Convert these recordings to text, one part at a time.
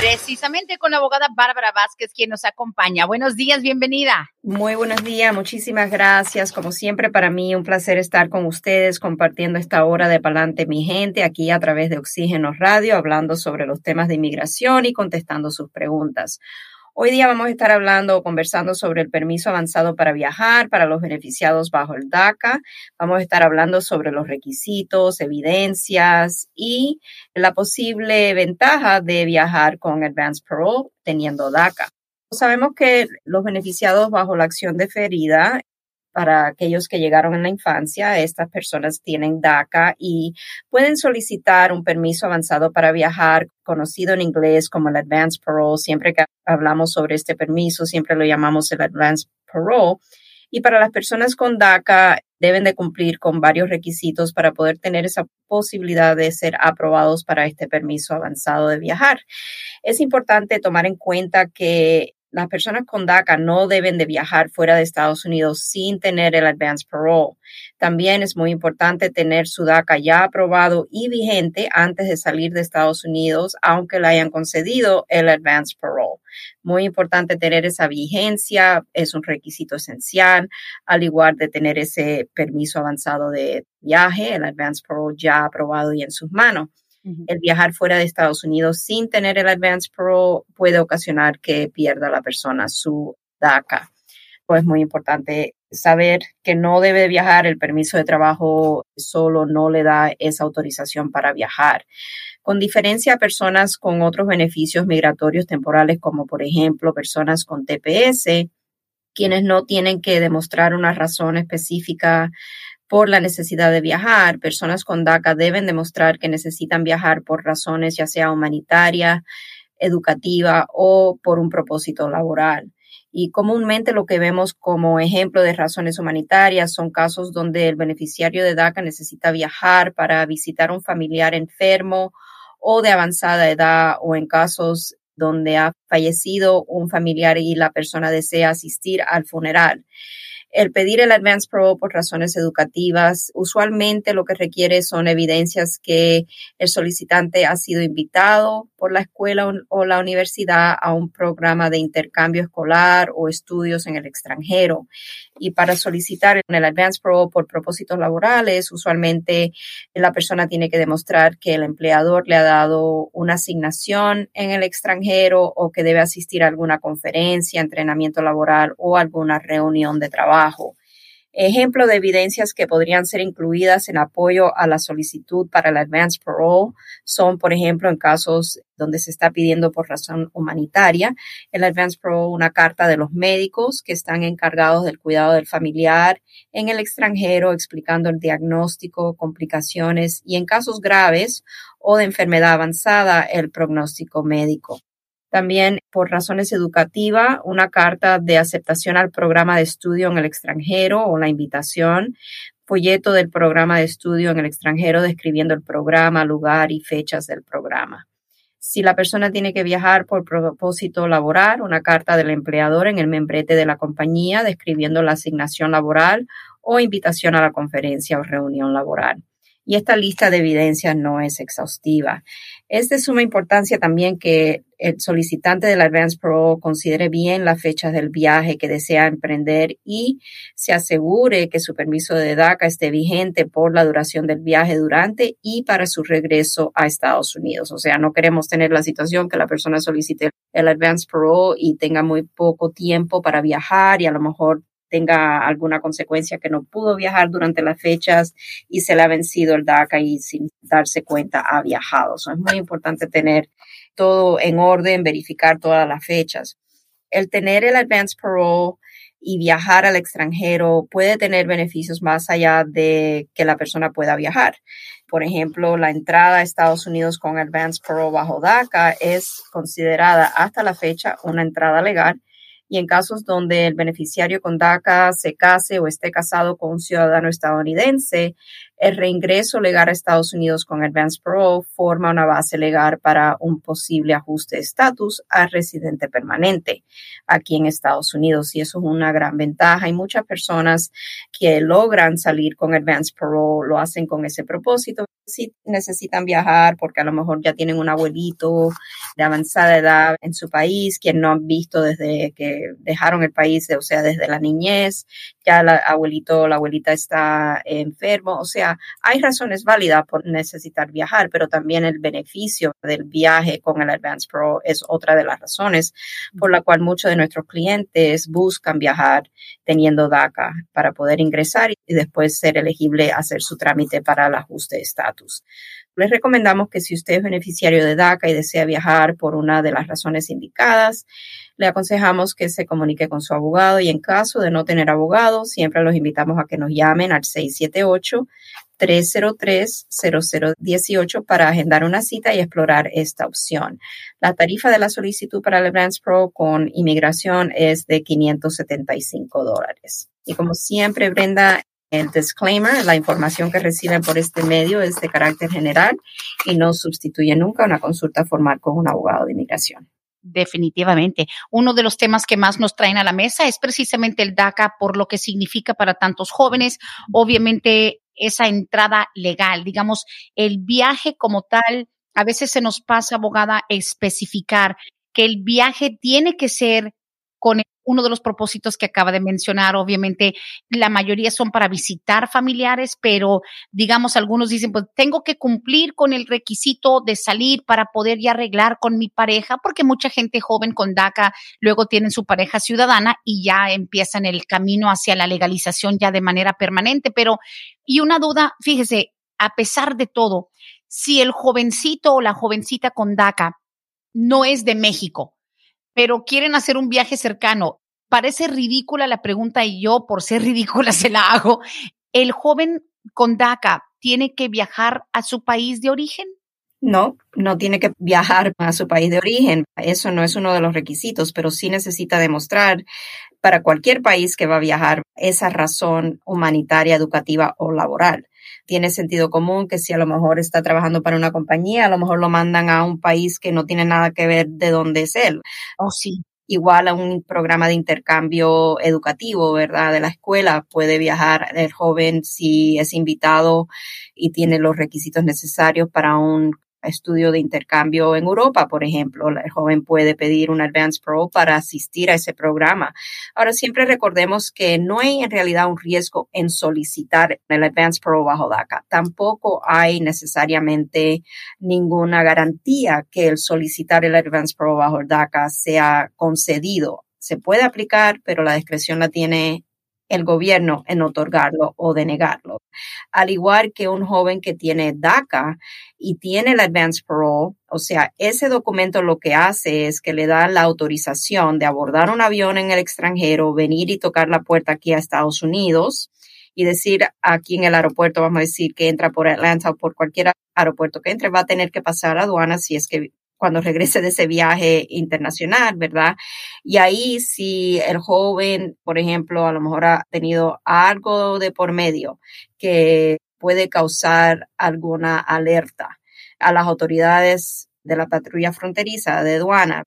Precisamente con la abogada Bárbara Vázquez, quien nos acompaña. Buenos días, bienvenida. Muy buenos días, muchísimas gracias. Como siempre, para mí un placer estar con ustedes compartiendo esta hora de Palante mi gente aquí a través de Oxígeno Radio, hablando sobre los temas de inmigración y contestando sus preguntas. Hoy día vamos a estar hablando o conversando sobre el permiso avanzado para viajar para los beneficiados bajo el DACA. Vamos a estar hablando sobre los requisitos, evidencias y la posible ventaja de viajar con Advance Parole teniendo DACA. Sabemos que los beneficiados bajo la acción deferida para aquellos que llegaron en la infancia. Estas personas tienen DACA y pueden solicitar un permiso avanzado para viajar, conocido en inglés como el Advance Parole. Siempre que hablamos sobre este permiso, siempre lo llamamos el Advance Parole. Y para las personas con DACA deben de cumplir con varios requisitos para poder tener esa posibilidad de ser aprobados para este permiso avanzado de viajar. Es importante tomar en cuenta que las personas con DACA no deben de viajar fuera de Estados Unidos sin tener el advance parole. También es muy importante tener su DACA ya aprobado y vigente antes de salir de Estados Unidos, aunque le hayan concedido el advance parole. Muy importante tener esa vigencia, es un requisito esencial, al igual de tener ese permiso avanzado de viaje, el advance parole ya aprobado y en sus manos. El viajar fuera de Estados Unidos sin tener el Advance Pro puede ocasionar que pierda la persona su DACA. Pues es muy importante saber que no debe viajar, el permiso de trabajo solo no le da esa autorización para viajar. Con diferencia a personas con otros beneficios migratorios temporales, como por ejemplo personas con TPS, quienes no tienen que demostrar una razón específica por la necesidad de viajar. Personas con DACA deben demostrar que necesitan viajar por razones ya sea humanitaria, educativa o por un propósito laboral. Y comúnmente lo que vemos como ejemplo de razones humanitarias son casos donde el beneficiario de DACA necesita viajar para visitar a un familiar enfermo o de avanzada edad o en casos donde ha fallecido un familiar y la persona desea asistir al funeral. El pedir el Advance Pro por razones educativas, usualmente lo que requiere son evidencias que el solicitante ha sido invitado por la escuela o la universidad a un programa de intercambio escolar o estudios en el extranjero. Y para solicitar el Advance Pro por propósitos laborales, usualmente la persona tiene que demostrar que el empleador le ha dado una asignación en el extranjero o que debe asistir a alguna conferencia, entrenamiento laboral o alguna reunión de trabajo. Ejemplo de evidencias que podrían ser incluidas en apoyo a la solicitud para el advance parole son, por ejemplo, en casos donde se está pidiendo por razón humanitaria, el advance parole, una carta de los médicos que están encargados del cuidado del familiar en el extranjero, explicando el diagnóstico, complicaciones y en casos graves o de enfermedad avanzada, el pronóstico médico. También, por razones educativas, una carta de aceptación al programa de estudio en el extranjero o la invitación, folleto del programa de estudio en el extranjero describiendo el programa, lugar y fechas del programa. Si la persona tiene que viajar por propósito laboral, una carta del empleador en el membrete de la compañía describiendo la asignación laboral o invitación a la conferencia o reunión laboral y esta lista de evidencias no es exhaustiva. Es de suma importancia también que el solicitante del Advance Pro considere bien las fechas del viaje que desea emprender y se asegure que su permiso de DACA esté vigente por la duración del viaje durante y para su regreso a Estados Unidos. O sea, no queremos tener la situación que la persona solicite el Advance Pro y tenga muy poco tiempo para viajar y a lo mejor tenga alguna consecuencia que no pudo viajar durante las fechas y se le ha vencido el DACA y sin darse cuenta ha viajado. es muy importante tener todo en orden, verificar todas las fechas. El tener el advance parole y viajar al extranjero puede tener beneficios más allá de que la persona pueda viajar. Por ejemplo, la entrada a Estados Unidos con Advance Pro bajo DACA es considerada hasta la fecha una entrada legal y en casos donde el beneficiario con DACA se case o esté casado con un ciudadano estadounidense, el reingreso legal a Estados Unidos con Advance Pro forma una base legal para un posible ajuste de estatus a residente permanente aquí en Estados Unidos y eso es una gran ventaja. Hay muchas personas que logran salir con Advance Pro, lo hacen con ese propósito si necesitan viajar porque a lo mejor ya tienen un abuelito de avanzada edad en su país, quien no han visto desde que dejaron el país, o sea, desde la niñez, ya el abuelito o la abuelita está enfermo, o sea, hay razones válidas por necesitar viajar, pero también el beneficio del viaje con el Advance Pro es otra de las razones por la cual muchos de nuestros clientes buscan viajar teniendo DACA para poder ingresar y después ser elegible a hacer su trámite para el ajuste de estatus. Les recomendamos que si usted es beneficiario de DACA y desea viajar por una de las razones indicadas, le aconsejamos que se comunique con su abogado y en caso de no tener abogado, siempre los invitamos a que nos llamen al 678 303-0018 para agendar una cita y explorar esta opción. La tarifa de la solicitud para el Advance Pro con inmigración es de 575 dólares. Y como siempre, Brenda, el disclaimer, la información que reciben por este medio es de carácter general y no sustituye nunca una consulta formal con un abogado de inmigración. Definitivamente. Uno de los temas que más nos traen a la mesa es precisamente el DACA por lo que significa para tantos jóvenes. Obviamente esa entrada legal, digamos, el viaje como tal, a veces se nos pasa, abogada, especificar que el viaje tiene que ser con uno de los propósitos que acaba de mencionar. Obviamente, la mayoría son para visitar familiares, pero digamos, algunos dicen, pues tengo que cumplir con el requisito de salir para poder ya arreglar con mi pareja, porque mucha gente joven con DACA luego tienen su pareja ciudadana y ya empiezan el camino hacia la legalización ya de manera permanente. Pero, y una duda, fíjese, a pesar de todo, si el jovencito o la jovencita con DACA no es de México, pero quieren hacer un viaje cercano parece ridícula la pregunta y yo por ser ridícula se la hago. ¿El joven con DACA tiene que viajar a su país de origen? No, no tiene que viajar a su país de origen. Eso no es uno de los requisitos, pero sí necesita demostrar para cualquier país que va a viajar esa razón humanitaria, educativa o laboral. Tiene sentido común que si a lo mejor está trabajando para una compañía, a lo mejor lo mandan a un país que no tiene nada que ver de dónde es él. Oh, sí igual a un programa de intercambio educativo, ¿verdad? De la escuela puede viajar el joven si es invitado y tiene los requisitos necesarios para un estudio de intercambio en Europa, por ejemplo. El joven puede pedir un Advance Pro para asistir a ese programa. Ahora, siempre recordemos que no hay en realidad un riesgo en solicitar el Advance Pro bajo DACA. Tampoco hay necesariamente ninguna garantía que el solicitar el Advance Pro bajo DACA sea concedido. Se puede aplicar, pero la discreción la tiene el gobierno en otorgarlo o denegarlo. Al igual que un joven que tiene DACA y tiene el Advance Parole, o sea, ese documento lo que hace es que le da la autorización de abordar un avión en el extranjero, venir y tocar la puerta aquí a Estados Unidos y decir aquí en el aeropuerto, vamos a decir que entra por Atlanta o por cualquier aeropuerto que entre, va a tener que pasar a aduana si es que cuando regrese de ese viaje internacional, ¿verdad? Y ahí si el joven, por ejemplo, a lo mejor ha tenido algo de por medio que puede causar alguna alerta a las autoridades de la patrulla fronteriza de aduana,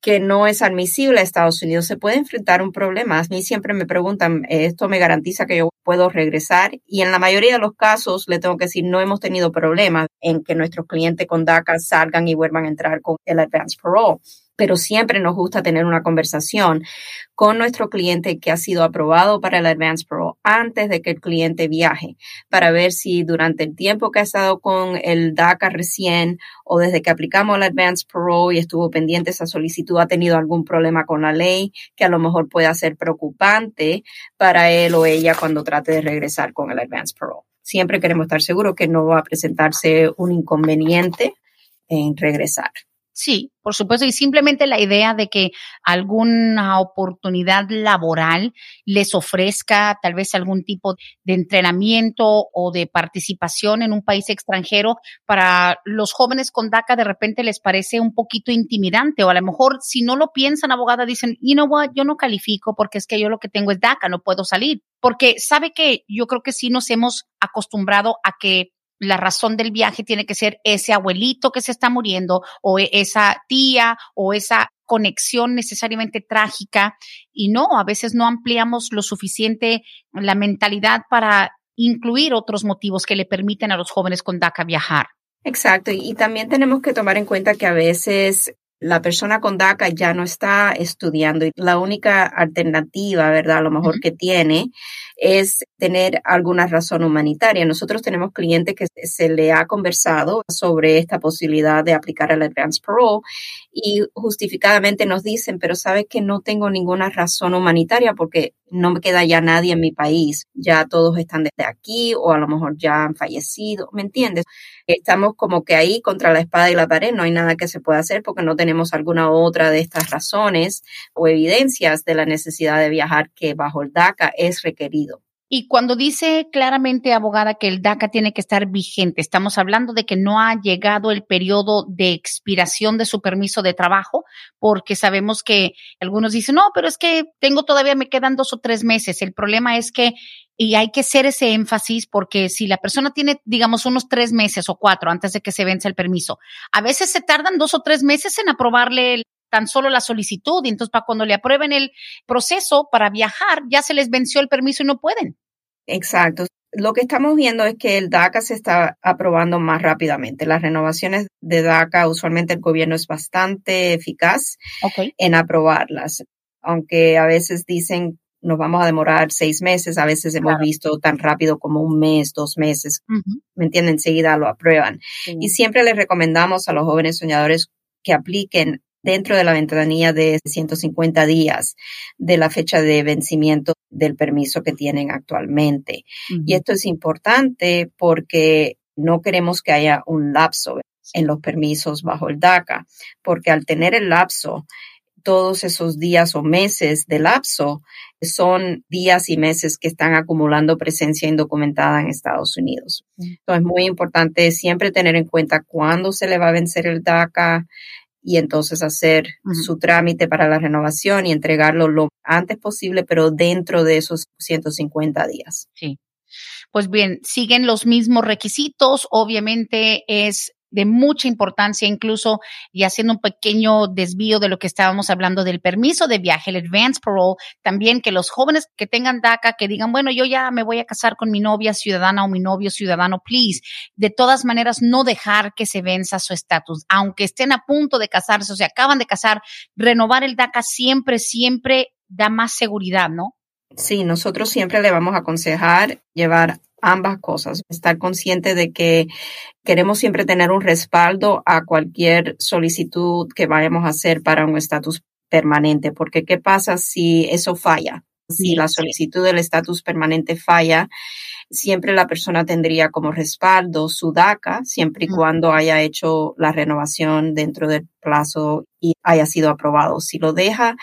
que no es admisible a Estados Unidos, se puede enfrentar un problema. A mí siempre me preguntan, ¿esto me garantiza que yo puedo regresar? Y en la mayoría de los casos, le tengo que decir, no hemos tenido problemas en que nuestros clientes con DACA salgan y vuelvan a entrar con el Advance Parole pero siempre nos gusta tener una conversación con nuestro cliente que ha sido aprobado para el Advance Pro antes de que el cliente viaje para ver si durante el tiempo que ha estado con el DACA recién o desde que aplicamos el Advance Pro y estuvo pendiente esa solicitud ha tenido algún problema con la ley que a lo mejor pueda ser preocupante para él o ella cuando trate de regresar con el Advance Pro. Siempre queremos estar seguros que no va a presentarse un inconveniente en regresar. Sí, por supuesto, y simplemente la idea de que alguna oportunidad laboral les ofrezca tal vez algún tipo de entrenamiento o de participación en un país extranjero para los jóvenes con DACA de repente les parece un poquito intimidante o a lo mejor si no lo piensan, abogada, dicen, you know what, yo no califico porque es que yo lo que tengo es DACA, no puedo salir. Porque sabe que yo creo que sí nos hemos acostumbrado a que la razón del viaje tiene que ser ese abuelito que se está muriendo o e, esa tía o esa conexión necesariamente trágica y no, a veces no ampliamos lo suficiente la mentalidad para incluir otros motivos que le permiten a los jóvenes con DACA viajar. Exacto, y también tenemos que tomar en cuenta que a veces la persona con DACA ya no está estudiando y la única alternativa, ¿verdad? A lo mejor que tiene es tener alguna razón humanitaria. Nosotros tenemos clientes que se le ha conversado sobre esta posibilidad de aplicar el advance parole y justificadamente nos dicen, pero sabes que no tengo ninguna razón humanitaria porque no me queda ya nadie en mi país. Ya todos están desde aquí o a lo mejor ya han fallecido, ¿me entiendes? Estamos como que ahí contra la espada y la pared, no hay nada que se pueda hacer porque no tenemos alguna otra de estas razones o evidencias de la necesidad de viajar que bajo el DACA es requerido. Y cuando dice claramente, abogada, que el DACA tiene que estar vigente, estamos hablando de que no ha llegado el periodo de expiración de su permiso de trabajo, porque sabemos que algunos dicen, no, pero es que tengo todavía, me quedan dos o tres meses. El problema es que, y hay que hacer ese énfasis, porque si la persona tiene, digamos, unos tres meses o cuatro antes de que se vence el permiso, a veces se tardan dos o tres meses en aprobarle tan solo la solicitud y entonces para cuando le aprueben el proceso para viajar ya se les venció el permiso y no pueden. Exacto. Lo que estamos viendo es que el DACA se está aprobando más rápidamente. Las renovaciones de DACA, usualmente el gobierno es bastante eficaz en aprobarlas, aunque a veces dicen nos vamos a demorar seis meses, a veces hemos visto tan rápido como un mes, dos meses, ¿me entienden? Enseguida lo aprueban. Y siempre les recomendamos a los jóvenes soñadores que apliquen dentro de la ventanilla de 150 días de la fecha de vencimiento del permiso que tienen actualmente. Y esto es importante porque no queremos que haya un lapso en los permisos bajo el DACA, porque al tener el lapso, todos esos días o meses de lapso son días y meses que están acumulando presencia indocumentada en Estados Unidos. Entonces, es muy importante siempre tener en cuenta cuándo se le va a vencer el DACA, y entonces hacer su trámite para la renovación y entregarlo lo antes posible, pero dentro de esos 150 días. Sí. Pues bien, siguen los mismos requisitos. Obviamente es de mucha importancia, incluso y haciendo un pequeño desvío de lo que estábamos hablando del permiso de viaje, el advance parole, también que los jóvenes que tengan DACA, que digan, bueno, yo ya me voy a casar con mi novia ciudadana o mi novio ciudadano, please, de todas maneras no dejar que se venza su estatus, aunque estén a punto de casarse o se acaban de casar, renovar el DACA siempre, siempre da más seguridad, ¿no? Sí, nosotros siempre le vamos a aconsejar llevar ambas cosas, estar consciente de que queremos siempre tener un respaldo a cualquier solicitud que vayamos a hacer para un estatus permanente, porque ¿qué pasa si eso falla? Si la solicitud del estatus permanente falla, siempre la persona tendría como respaldo su DACA, siempre y cuando haya hecho la renovación dentro del plazo y haya sido aprobado. Si lo deja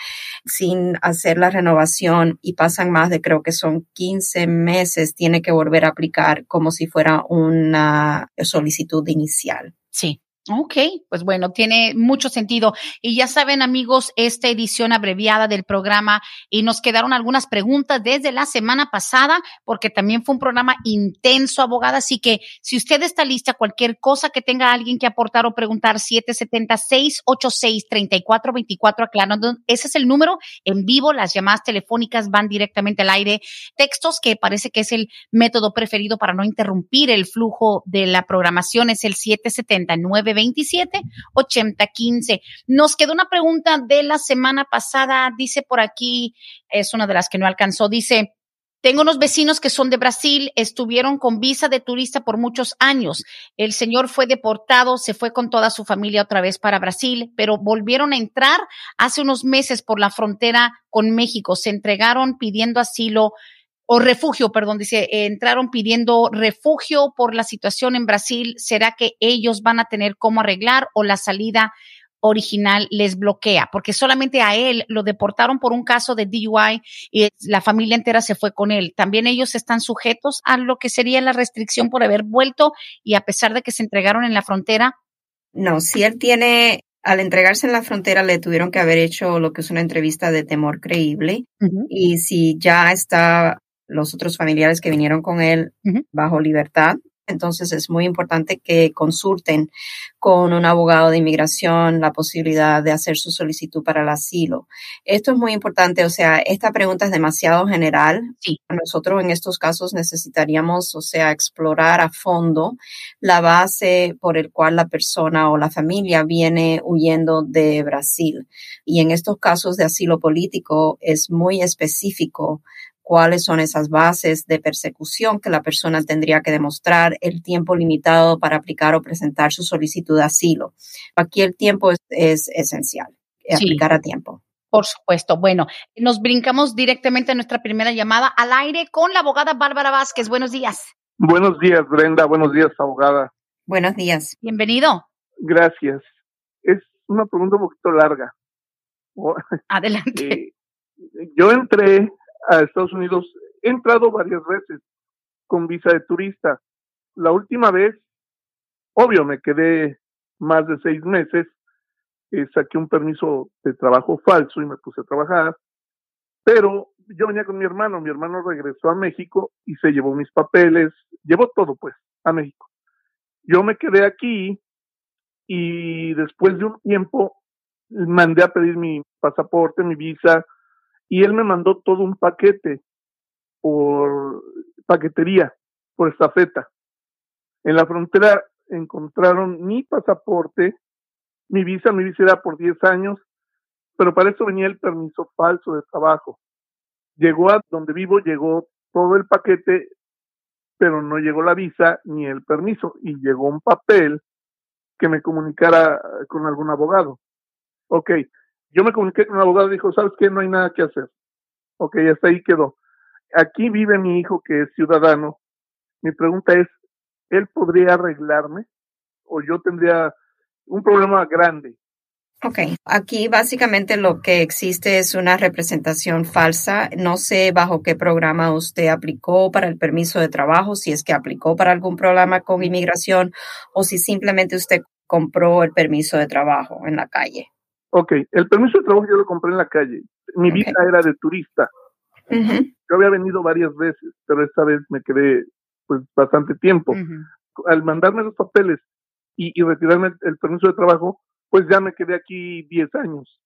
sin hacer la renovación y pasan más de creo que son 15 meses, tiene que volver a aplicar como si fuera una solicitud inicial. Sí, Ok, pues bueno, tiene mucho sentido. Y ya saben, amigos, esta edición abreviada del programa y nos quedaron algunas preguntas desde la semana pasada, porque también fue un programa intenso, abogada. Así que si usted está lista, cualquier cosa que tenga alguien que aportar o preguntar, 770-686-3424, aclarando, ese es el número en vivo. Las llamadas telefónicas van directamente al aire. Textos, que parece que es el método preferido para no interrumpir el flujo de la programación, es el 779 27 80 15. Nos quedó una pregunta de la semana pasada, dice por aquí, es una de las que no alcanzó, dice, tengo unos vecinos que son de Brasil, estuvieron con visa de turista por muchos años. El señor fue deportado, se fue con toda su familia otra vez para Brasil, pero volvieron a entrar hace unos meses por la frontera con México. Se entregaron pidiendo asilo o refugio, perdón, dice, entraron pidiendo refugio por la situación en Brasil. ¿Será que ellos van a tener cómo arreglar o la salida original les bloquea, porque solamente a él lo deportaron por un caso de DUI y la familia entera se fue con él. También ellos están sujetos a lo que sería la restricción por haber vuelto y a pesar de que se entregaron en la frontera. No, si él tiene, al entregarse en la frontera le tuvieron que haber hecho lo que es una entrevista de temor creíble y si ya está los otros familiares que vinieron con él bajo libertad, entonces es muy importante que consulten con un abogado de inmigración la posibilidad de hacer su solicitud para el asilo. Esto es muy importante, o sea, esta pregunta es demasiado general. Sí. Nosotros en estos casos necesitaríamos, o sea, explorar a fondo la base por el cual la persona o la familia viene huyendo de Brasil. Y en estos casos de asilo político es muy específico cuáles son esas bases de persecución que la persona tendría que demostrar, el tiempo limitado para aplicar o presentar su solicitud de asilo. Aquí el tiempo es, esencial, aplicar a tiempo. Por supuesto. Bueno, nos brincamos directamente a nuestra primera llamada al aire con la abogada Bárbara Vázquez. Buenos días. Buenos días, Brenda. Buenos días, abogada. Buenos días. Bienvenido. Gracias. Es una pregunta un poquito larga. Adelante. Eh, yo entré a Estados Unidos. He entrado varias veces con visa de turista. La última vez, obvio, me quedé más de seis meses, eh, saqué un permiso de trabajo falso y me puse a trabajar, pero yo venía con mi hermano, mi hermano regresó a México y se llevó mis papeles, llevó todo pues a México. Yo me quedé aquí y después de un tiempo mandé a pedir mi pasaporte, mi visa, y él me mandó todo un paquete por paquetería, por estafeta. En la frontera encontraron mi pasaporte, mi visa, mi visa era por 10 años, pero para eso venía el permiso falso de trabajo. Llegó a donde vivo, llegó todo el paquete, pero no llegó la visa ni el permiso, y llegó un papel que me comunicara con algún abogado. Ok, yo me comuniqué con un abogado y dijo, ¿sabes qué? No hay nada que hacer. Ok, hasta ahí quedó. Aquí vive mi hijo que es ciudadano. Mi pregunta es, ¿él podría arreglarme? ¿O yo tendría un problema grande? Ok, aquí básicamente lo que existe es una representación falsa. No sé bajo qué programa usted aplicó para el permiso de trabajo, si es que aplicó para algún programa con inmigración o si simplemente usted compró el permiso de trabajo en la calle. Ok, el permiso de trabajo yo lo compré en la calle. Mi visa era de turista. Yo había venido varias veces, pero esta vez me quedé pues bastante tiempo. Al mandarme los papeles y, retirarme el, permiso de trabajo, pues ya me quedé aquí 10 años.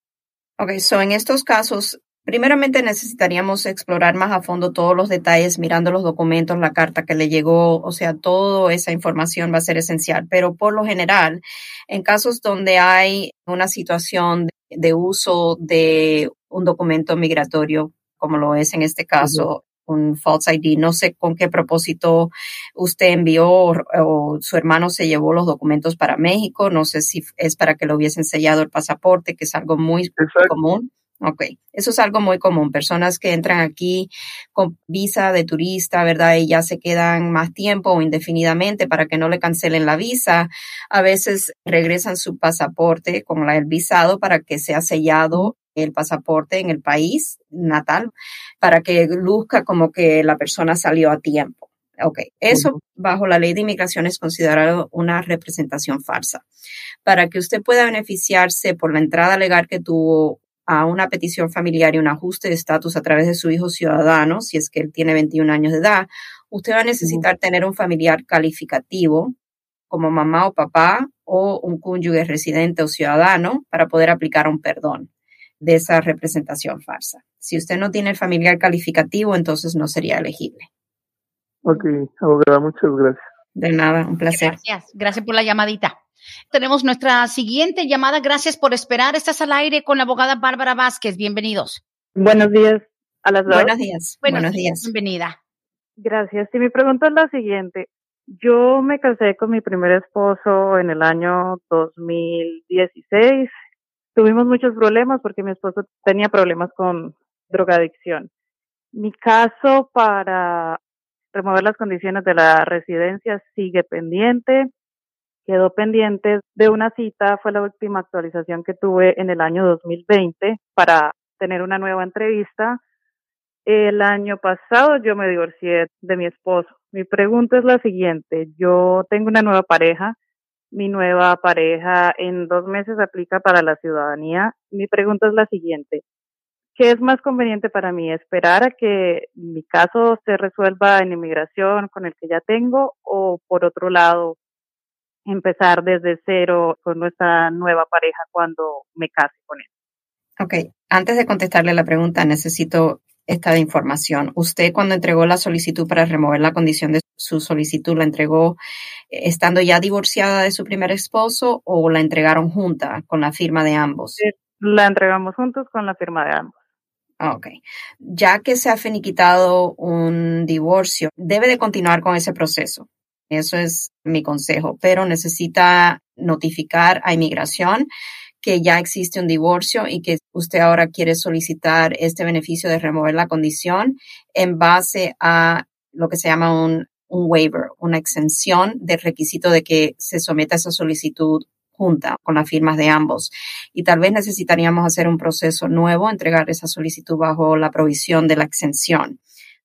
Ok, so en estos casos, primeramente necesitaríamos explorar más a fondo todos los detalles, mirando los documentos, la carta que le llegó, o sea, toda esa información va a ser esencial. Pero por lo general, en casos donde hay una situación de, uso de un documento migratorio, como lo es en este caso, un false ID. No sé con qué propósito usted envió o, su hermano se llevó los documentos para México. No sé si es para que lo hubiesen sellado el pasaporte, que es algo muy común. Ok, eso es algo muy común. Personas que entran aquí con visa de turista, ¿verdad? Y ya se quedan más tiempo o indefinidamente para que no le cancelen la visa. A veces regresan su pasaporte con el visado para que sea sellado el pasaporte en el país natal para que luzca como que la persona salió a tiempo. Ok, eso bajo la ley de inmigración es considerado una representación falsa. Para que usted pueda beneficiarse por la entrada legal que tuvo a una petición familiar y un ajuste de estatus a través de su hijo ciudadano, si es que él tiene 21 años de edad, usted va a necesitar tener un familiar calificativo como mamá o papá o un cónyuge residente o ciudadano para poder aplicar un perdón de esa representación falsa. Si usted no tiene el familiar calificativo, entonces no sería elegible. Ok, abogada, muchas gracias. De nada, un placer. Gracias, gracias por la llamadita. Tenemos nuestra siguiente llamada. Gracias por esperar. Estás al aire con la abogada Bárbara Vázquez. Bienvenidos. Buenos días a las dos. Buenos días. Buenos, días. Bienvenida. Gracias. Y mi pregunta es la siguiente. Yo me casé con mi primer esposo en el año 2016. Tuvimos muchos problemas porque mi esposo tenía problemas con drogadicción. Mi caso para remover las condiciones de la residencia sigue pendiente quedó pendiente de una cita, fue la última actualización que tuve en el año 2020 para tener una nueva entrevista. El año pasado yo me divorcié de mi esposo. Mi pregunta es la siguiente, yo tengo una nueva pareja, mi nueva pareja en dos meses aplica para la ciudadanía. Mi pregunta es la siguiente, ¿qué es más conveniente para mí? ¿Esperar a que mi caso se resuelva en inmigración con el que ya tengo o por otro lado empezar desde cero con nuestra nueva pareja cuando me case con él. Ok, antes de contestarle la pregunta, necesito esta información. Usted cuando entregó la solicitud para remover la condición de su solicitud, ¿la entregó eh, estando ya divorciada de su primer esposo o la entregaron junta con la firma de ambos? La entregamos juntos con la firma de ambos. Ok. Ya que se ha finiquitado un divorcio, debe de continuar con ese proceso. Eso es mi consejo, pero necesita notificar a inmigración que ya existe un divorcio y que usted ahora quiere solicitar este beneficio de remover la condición en base a lo que se llama un, waiver, una exención del requisito de que se someta esa solicitud junta con las firmas de ambos. Y tal vez necesitaríamos hacer un proceso nuevo, entregar esa solicitud bajo la provisión de la exención.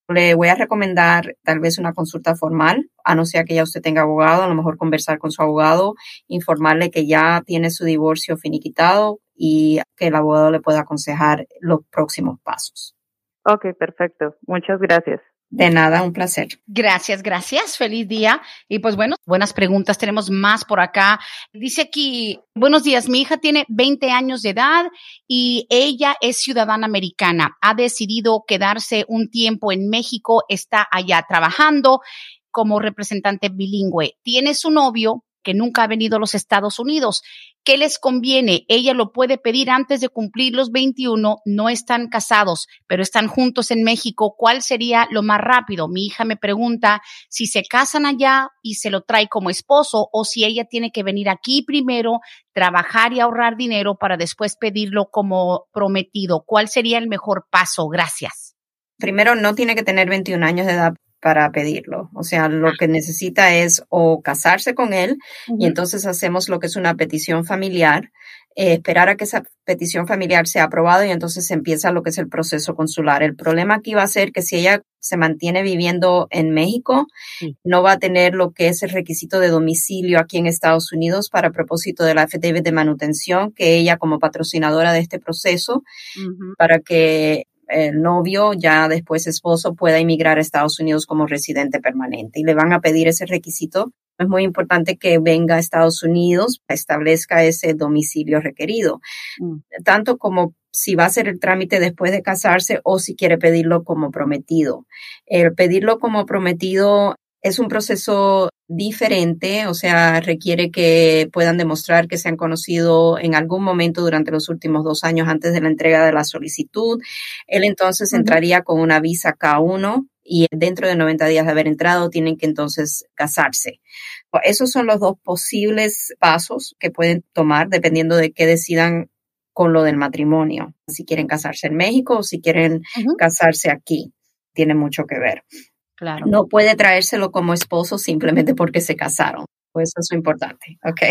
Le voy a recomendar tal vez una consulta formal, a no ser que ya usted tenga abogado, a lo mejor conversar con su abogado, informarle que ya tiene su divorcio finiquitado y que el abogado le pueda aconsejar los próximos pasos. Ok, perfecto. Muchas gracias. De nada, un placer. Gracias, gracias. Feliz día. Y pues bueno, buenas preguntas. Tenemos más por acá. Dice aquí, buenos días. Mi hija tiene 20 años de edad y ella es ciudadana americana. Ha decidido quedarse un tiempo en México. Está allá trabajando como representante bilingüe. Tiene su novio que nunca ha venido a los Estados Unidos. ¿Qué les conviene? Ella lo puede pedir antes de cumplir los 21, no están casados, pero están juntos en México. ¿Cuál sería lo más rápido? Mi hija me pregunta si se casan allá y se lo trae como esposo o si ella tiene que venir aquí primero, trabajar y ahorrar dinero para después pedirlo como prometido. ¿Cuál sería el mejor paso? Gracias. Primero, no tiene que tener 21 años de edad para pedirlo. O sea, lo que necesita es o casarse con él y entonces hacemos lo que es una petición familiar, eh, esperar a que esa petición familiar sea aprobada y entonces empieza lo que es el proceso consular. El problema aquí va a ser que si ella se mantiene viviendo en México, no va a tener lo que es el requisito de domicilio aquí en Estados Unidos para propósito de la affidavit de manutención, que ella como patrocinadora de este proceso, para que el novio, ya después esposo, pueda emigrar a Estados Unidos como residente permanente y le van a pedir ese requisito. Es muy importante que venga a Estados Unidos, establezca ese domicilio requerido, mm. tanto como si va a hacer el trámite después de casarse o si quiere pedirlo como prometido. El pedirlo como prometido es un proceso diferente, o sea, requiere que puedan demostrar que se han conocido en algún momento durante los últimos dos años antes de la entrega de la solicitud. Él entonces entraría con una visa K1 y dentro de 90 días de haber entrado tienen que entonces casarse. Esos son los dos posibles pasos que pueden tomar dependiendo de qué decidan con lo del matrimonio, si quieren casarse en México o si quieren casarse aquí. Tiene mucho que ver. Claro. No puede traérselo como esposo simplemente porque se casaron. Pues eso es importante, ¿ok?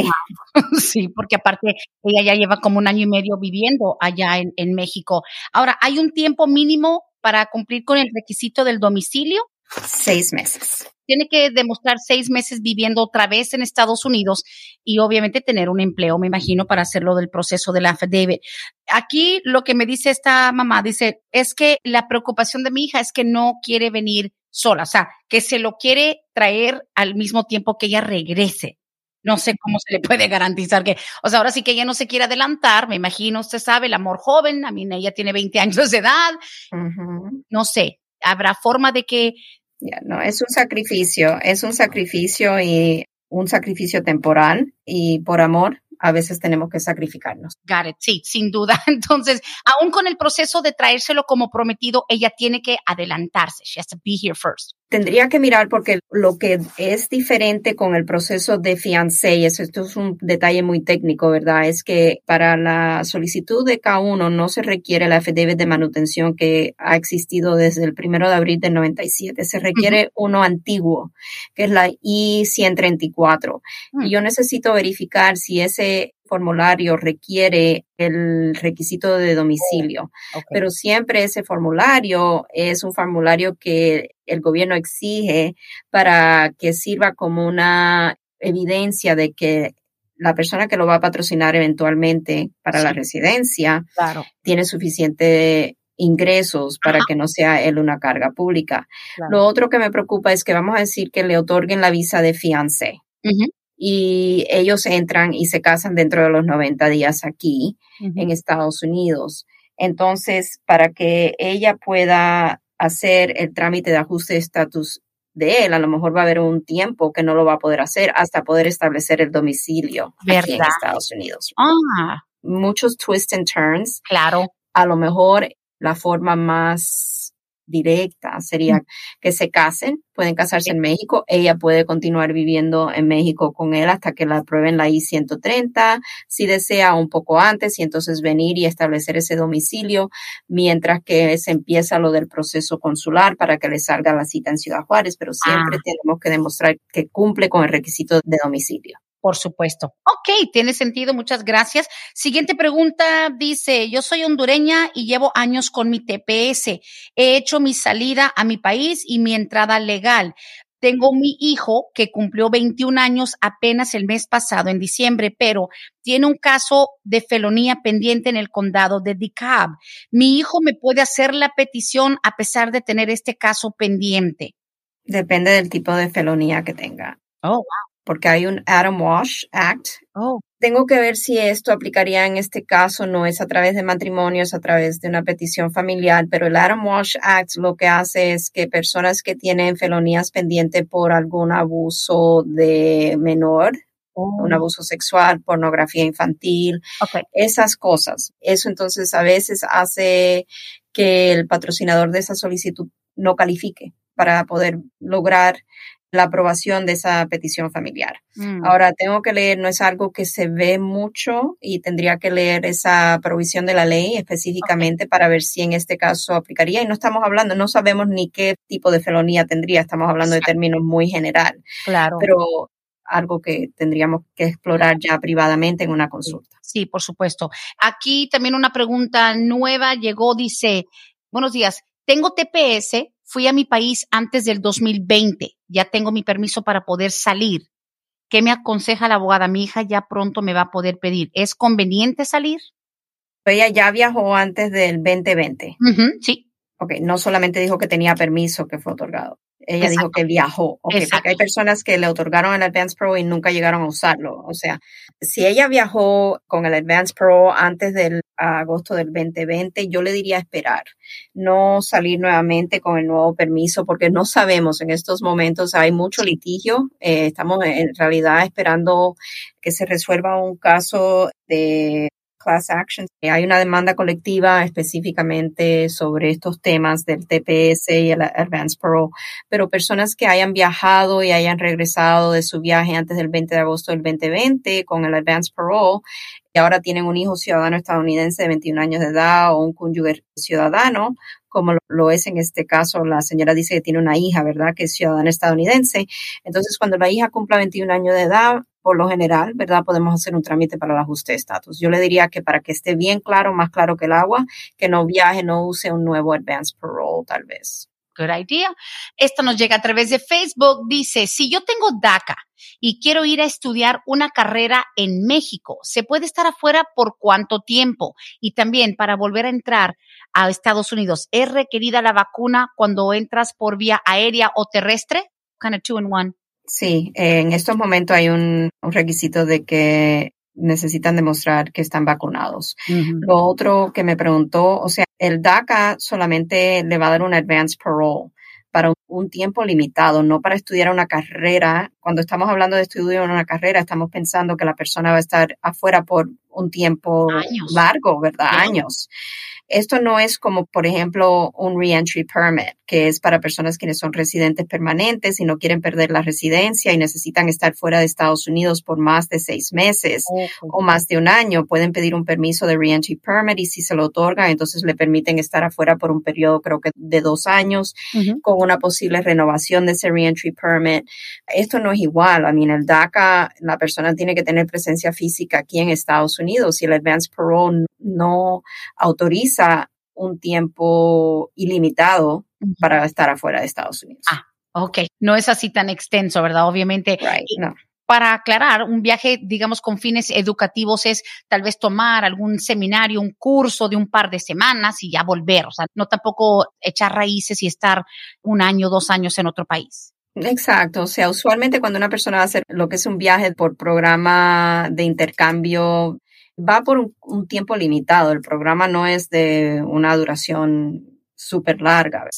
Sí, porque aparte ella ya lleva como un año y medio viviendo allá en, en México. Ahora, ¿hay un tiempo mínimo para cumplir con el requisito del domicilio? Seis meses. Tiene que demostrar seis meses viviendo otra vez en Estados Unidos y obviamente tener un empleo, me imagino, para hacerlo del proceso del affidavit. Aquí lo que me dice esta mamá, dice, es que la preocupación de mi hija es que no quiere venir sola, o sea, que se lo quiere traer al mismo tiempo que ella regrese. No sé cómo se le puede garantizar que, o sea, ahora sí que ella no se quiere adelantar, me imagino, usted sabe, el amor joven, a mí ella tiene 20 años de edad, no sé, habrá forma de que... Ya, no, es un sacrificio, es un sacrificio y un sacrificio temporal y por amor a veces tenemos que sacrificarnos. Got it. Sí, sin duda. Entonces, aún con el proceso de traérselo como prometido, ella tiene que adelantarse. She has to be here first. Tendría que mirar porque lo que es diferente con el proceso de fiancé, y esto es un detalle muy técnico, ¿verdad? Es que para la solicitud de K1 no se requiere la affidavit de manutención que ha existido desde el primero de abril del 97. Se requiere uno antiguo, que es la I-134. Y mm. yo necesito verificar si ese formulario requiere el requisito de domicilio, pero siempre ese formulario es un formulario que el gobierno exige para que sirva como una evidencia de que la persona que lo va a patrocinar eventualmente para la residencia tiene suficiente ingresos para que no sea él una carga pública. Lo otro que me preocupa es que vamos a decir que le otorguen la visa de fiancé y ellos entran y se casan dentro de los 90 días aquí en Estados Unidos. Entonces, para que ella pueda hacer el trámite de ajuste de estatus de él, a lo mejor va a haber un tiempo que no lo va a poder hacer hasta poder establecer el domicilio aquí en Estados Unidos. Ah. Muchos twists and turns. Claro. A lo mejor la forma más directa sería que se casen, pueden casarse en México, ella puede continuar viviendo en México con él hasta que la aprueben la I-130, si desea un poco antes y entonces venir y establecer ese domicilio, mientras que se empieza lo del proceso consular para que le salga la cita en Ciudad Juárez, pero siempre ah. tenemos que demostrar que cumple con el requisito de domicilio. Por supuesto. Ok, tiene sentido, muchas gracias. Siguiente pregunta dice, yo soy hondureña y llevo años con mi TPS. He hecho mi salida a mi país y mi entrada legal. Tengo mi hijo que cumplió 21 años apenas el mes pasado, en diciembre, pero tiene un caso de felonía pendiente en el condado de DeKalb. Mi hijo me puede hacer la petición a pesar de tener este caso pendiente. Depende del tipo de felonía que tenga. Oh, wow porque hay un Adam Wash Act. Oh. Tengo que ver si esto aplicaría en este caso, no es a través de matrimonio, es a través de una petición familiar, pero el Adam Wash Act lo que hace es que personas que tienen felonías pendientes por algún abuso de menor, un oh. abuso sexual, pornografía infantil, esas cosas. Eso entonces a veces hace que el patrocinador de esa solicitud no califique para poder lograr la aprobación de esa petición familiar. Mm. Ahora, tengo que leer, no es algo que se ve mucho y tendría que leer esa provisión de la ley específicamente para ver si en este caso aplicaría. Y no estamos hablando, no sabemos ni qué tipo de felonía tendría, estamos hablando de términos muy general. Claro. Pero algo que tendríamos que explorar ya privadamente en una consulta. Sí, por supuesto. Aquí también una pregunta nueva llegó, dice, buenos días, tengo TPS, fui a mi país antes del 2020, ya tengo mi permiso para poder salir. ¿Qué me aconseja la abogada? Mi hija ya pronto me va a poder pedir. ¿Es conveniente salir? Ella ya viajó antes del 2020. sí. Ok, no solamente dijo que tenía permiso que fue otorgado. Ella dijo que viajó. Okay, porque hay personas que le otorgaron el Advance Pro y nunca llegaron a usarlo. O sea, si ella viajó con el Advance Pro antes del agosto del 2020, yo le diría esperar, no salir nuevamente con el nuevo permiso, porque no sabemos en estos momentos, hay mucho litigio. Eh, estamos en realidad esperando que se resuelva un caso de class action. Hay una demanda colectiva específicamente sobre estos temas del TPS y el Advance Parole, pero personas que hayan viajado y hayan regresado de su viaje antes del 20 de agosto del 2020 con el Advance Parole y ahora tienen un hijo ciudadano estadounidense de 21 años de edad o un cónyuge ciudadano, como lo es en este caso, la señora dice que tiene una hija, ¿verdad?, que es ciudadana estadounidense. Entonces, cuando la hija cumpla 21 años de edad, por lo general, ¿verdad? Podemos hacer un trámite para el ajuste de estatus. Yo le diría que para que esté bien claro, más claro que el agua, que no viaje, no use un nuevo advance parole, tal vez. Good idea. Esto nos llega a través de Facebook. Dice, si yo tengo DACA y quiero ir a estudiar una carrera en México, ¿se puede estar afuera por cuánto tiempo? Y también para volver a entrar a Estados Unidos, ¿es requerida la vacuna cuando entras por vía aérea o terrestre? Kind of two in one. Sí, en estos momentos hay un, requisito de que necesitan demostrar que están vacunados. Lo otro que me preguntó, o sea, el DACA solamente le va a dar un advance parole para un, tiempo limitado, no para estudiar una carrera. Cuando estamos hablando de estudiar una carrera, estamos pensando que la persona va a estar afuera por un tiempo largo, ¿verdad? Años. Esto no es como, por ejemplo, un reentry permit, que es para personas quienes son residentes permanentes y no quieren perder la residencia y necesitan estar fuera de Estados Unidos por más de seis meses o más de un año. Pueden pedir un permiso de reentry permit y si se lo otorgan, entonces le permiten estar afuera por un periodo, creo que de dos años, con una posible renovación de ese reentry permit. Esto no es igual. A mí, en el DACA, la persona tiene que tener presencia física aquí en Estados Unidos y el advance parole no autoriza un tiempo ilimitado para estar afuera de Estados Unidos. Ah, ok. No es así tan extenso, ¿verdad? Obviamente. Para aclarar, un viaje, digamos, con fines educativos es tal vez tomar algún seminario, un curso de un par de semanas y ya volver. O sea, no tampoco echar raíces y estar un año, dos años en otro país. Exacto, o sea, usualmente cuando una persona va a hacer lo que es un viaje por programa de intercambio, va por un, tiempo limitado. El programa no es de una duración súper larga.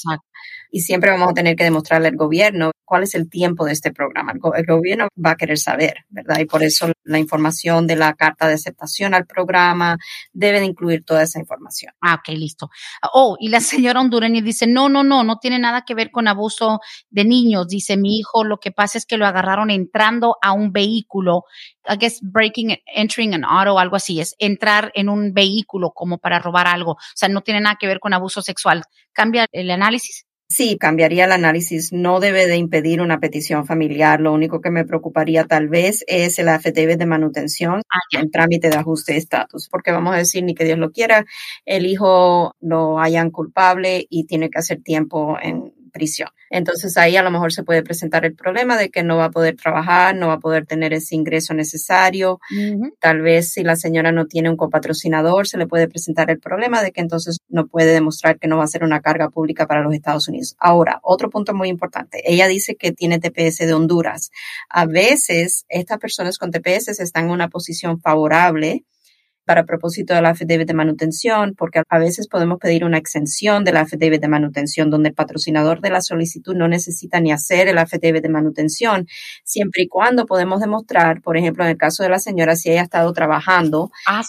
Y siempre vamos a tener que demostrarle al gobierno cuál es el tiempo de este programa. El, gobierno va a querer saber, ¿verdad? Y por eso la información de la carta de aceptación al programa debe de incluir toda esa información. Ah, ok, listo. Oh, y la señora hondureña dice, no, no, no, no tiene nada que ver con abuso de niños. Dice, mi hijo, lo que pasa es que lo agarraron entrando a un vehículo, I guess breaking, entering an auto, algo así, es entrar en un vehículo como para robar algo. O sea, no tiene nada que ver con abuso sexual. ¿Cambia el análisis? Sí, cambiaría el análisis. No debe de impedir una petición familiar. Lo único que me preocuparía tal vez es el affidavit de manutención ah, en trámite de ajuste de estatus, porque vamos a decir, ni que Dios lo quiera, el hijo lo hayan culpable y tiene que hacer tiempo en prisión. Entonces ahí a lo mejor se puede presentar el problema de que no va a poder trabajar, no va a poder tener ese ingreso necesario. Tal vez si la señora no tiene un copatrocinador, se le puede presentar el problema de que entonces no puede demostrar que no va a ser una carga pública para los Estados Unidos. Ahora, otro punto muy importante. Ella dice que tiene TPS de Honduras. A veces estas personas con TPS están en una posición favorable para propósito de la affidavit de manutención, porque a veces podemos pedir una exención de la affidavit de manutención, donde el patrocinador de la solicitud no necesita ni hacer el affidavit de manutención, siempre y cuando podemos demostrar, por ejemplo, en el caso de la señora, si ella ha estado trabajando ah,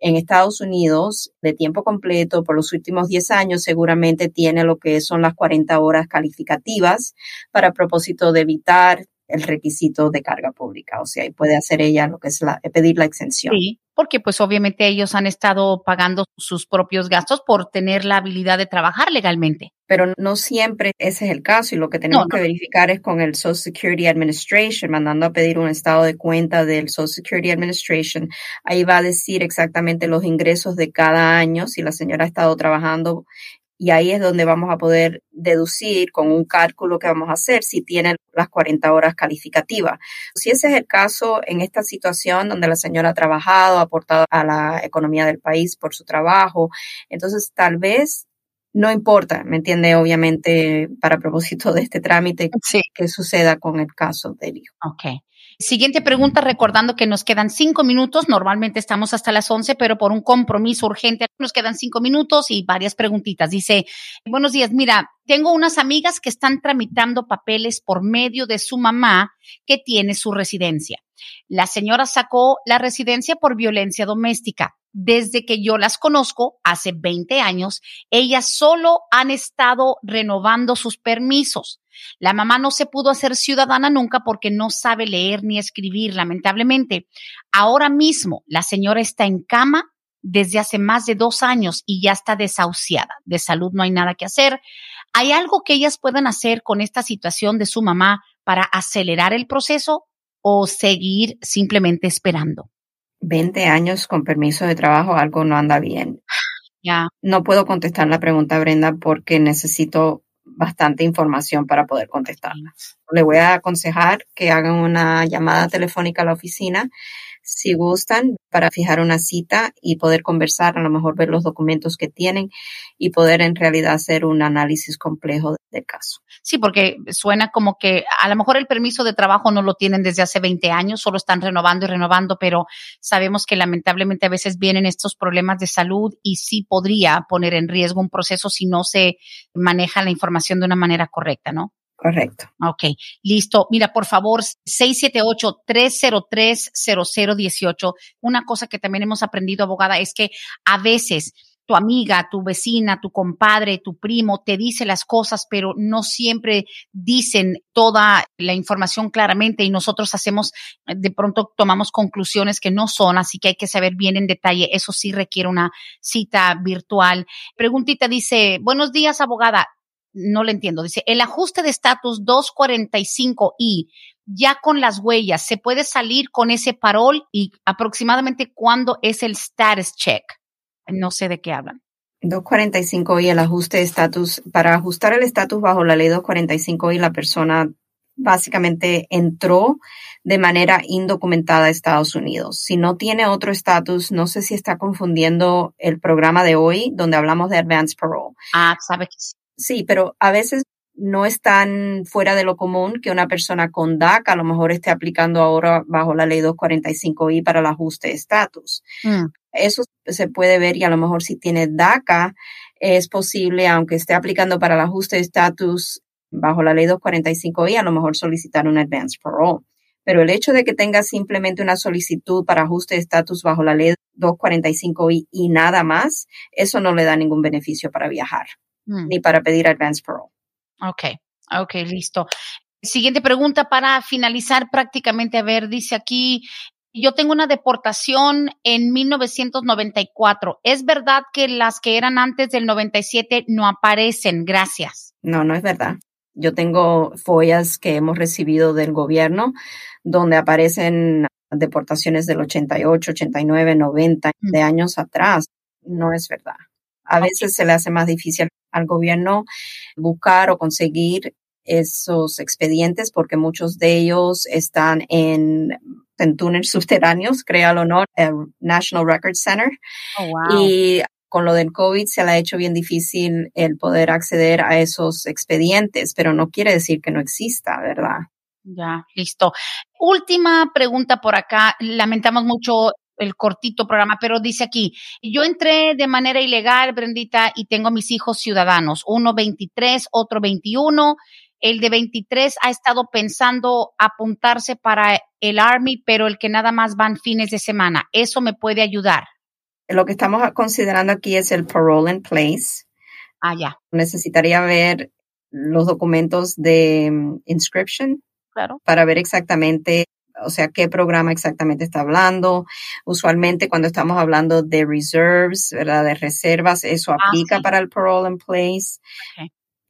en Estados Unidos de tiempo completo por los últimos 10 años, seguramente tiene lo que son las 40 horas calificativas para propósito de evitar el requisito de carga pública, o sea, y puede hacer ella lo que es la, pedir la exención. Sí, porque pues obviamente ellos han estado pagando sus propios gastos por tener la habilidad de trabajar legalmente. Pero no siempre ese es el caso y lo que tenemos que verificar es con el Social Security Administration, mandando a pedir un estado de cuenta del Social Security Administration. Ahí va a decir exactamente los ingresos de cada año, si la señora ha estado trabajando y ahí es donde vamos a poder deducir con un cálculo que vamos a hacer si tiene las 40 horas calificativas. Si ese es el caso en esta situación donde la señora ha trabajado, ha aportado a la economía del país por su trabajo, entonces tal vez no importa, ¿me entiende? Obviamente, para propósito de este trámite, que suceda con el caso del hijo. Ok. Siguiente pregunta, recordando que nos quedan cinco minutos. Normalmente estamos hasta las once, pero por un compromiso urgente nos quedan cinco minutos y varias preguntitas. Dice, buenos días, mira, tengo unas amigas que están tramitando papeles por medio de su mamá que tiene su residencia. La señora sacó la residencia por violencia doméstica. Desde que yo las conozco, hace 20 años, ellas solo han estado renovando sus permisos. La mamá no se pudo hacer ciudadana nunca porque no sabe leer ni escribir, lamentablemente. Ahora mismo la señora está en cama desde hace más de dos años y ya está desahuciada. De salud no hay nada que hacer. ¿Hay algo que ellas puedan hacer con esta situación de su mamá para acelerar el proceso o seguir simplemente esperando? 20 años con permiso de trabajo, algo no anda bien. Ya. No puedo contestar la pregunta, Brenda, porque necesito bastante información para poder contestarla. Le voy a aconsejar que hagan una llamada telefónica a la oficina si gustan, para fijar una cita y poder conversar, a lo mejor ver los documentos que tienen y poder en realidad hacer un análisis complejo del caso. Sí, porque suena como que a lo mejor el permiso de trabajo no lo tienen desde hace 20 años, solo están renovando y renovando, pero sabemos que lamentablemente a veces vienen estos problemas de salud y sí podría poner en riesgo un proceso si no se maneja la información de una manera correcta, ¿no? Correcto. Ok, listo. Mira, por favor, 678-303-0018. Una cosa que también hemos aprendido, abogada, es que a veces tu amiga, tu vecina, tu compadre, tu primo te dice las cosas, pero no siempre dicen toda la información claramente y nosotros hacemos, de pronto tomamos conclusiones que no son, así que hay que saber bien en detalle. Eso sí requiere una cita virtual. Preguntita dice, buenos días, abogada. No le entiendo. Dice, el ajuste de estatus 245I, ya con las huellas, ¿se puede salir con ese parol y aproximadamente cuándo es el status check? No sé de qué hablan. 245 y el ajuste de estatus. Para ajustar el estatus bajo la ley 245 y la persona básicamente entró de manera indocumentada a Estados Unidos. Si no tiene otro estatus, no sé si está confundiendo el programa de hoy donde hablamos de Advance Parole. Ah, sabe que sí. Sí, pero a veces no es tan fuera de lo común que una persona con DACA a lo mejor esté aplicando ahora bajo la ley 245I para el ajuste de estatus. Mm. Eso se puede ver y a lo mejor si tiene DACA es posible, aunque esté aplicando para el ajuste de estatus bajo la ley 245I, a lo mejor solicitar un advance parole. Pero el hecho de que tenga simplemente una solicitud para ajuste de estatus bajo la ley 245I y nada más, eso no le da ningún beneficio para viajar, mm. ni para pedir advance parole. Ok, ok, listo. Siguiente pregunta para finalizar prácticamente. A ver, dice aquí, yo tengo una deportación en 1994. ¿Es verdad que las que eran antes del 97 no aparecen? Gracias. No, no es verdad. Yo tengo follas que hemos recibido del gobierno donde aparecen deportaciones del 88, 89, 90 de años atrás. No es verdad. A veces se le hace más difícil al gobierno buscar o conseguir esos expedientes porque muchos de ellos están en, en túneles subterráneos, créalo o no, el National Record Center. Oh, y con lo del COVID se le ha hecho bien difícil el poder acceder a esos expedientes, pero no quiere decir que no exista, ¿verdad? Ya, listo. Última pregunta por acá. Lamentamos mucho el cortito programa, pero dice aquí, yo entré de manera ilegal, Brendita, y tengo mis hijos ciudadanos, uno 23, otro 21. El de 23 ha estado pensando apuntarse para el Army, pero el que nada más van fines de semana. ¿Eso me puede ayudar? Lo que estamos considerando aquí es el parole in place. Ah, ya. Necesitaría ver los documentos de mm, inscription. Claro. Para ver exactamente o sea, qué programa exactamente está hablando. Usualmente cuando estamos hablando de reserves, ¿verdad? De reservas, eso ah, aplica para el parole in place.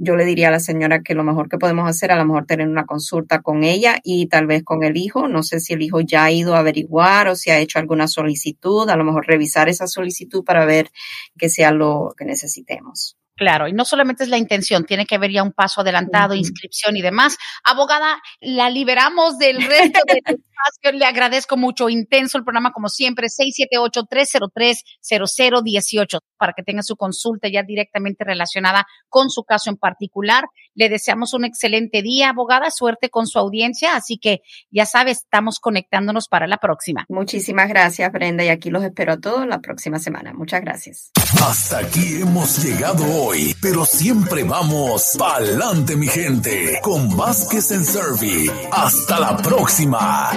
Yo le diría a la señora que lo mejor que podemos hacer, a lo mejor tener una consulta con ella y tal vez con el hijo. No sé si el hijo ya ha ido a averiguar o si ha hecho alguna solicitud, a lo mejor revisar esa solicitud para ver que sea lo que necesitemos. Claro, y no solamente es la intención, tiene que haber ya un paso adelantado, inscripción y demás. Abogada, la liberamos del resto del espacio. Le agradezco mucho, intenso el programa como siempre, 678-303-0018 para que tenga su consulta ya directamente relacionada con su caso en particular. Le deseamos un excelente día, abogada, suerte con su audiencia, así que ya sabes, estamos conectándonos para la próxima. Muchísimas gracias, Brenda, y aquí los espero a todos la próxima semana. Muchas gracias. Hasta aquí hemos llegado hoy pero siempre vamos pa'lante, mi gente, con Vázquez en Servi. Hasta la próxima.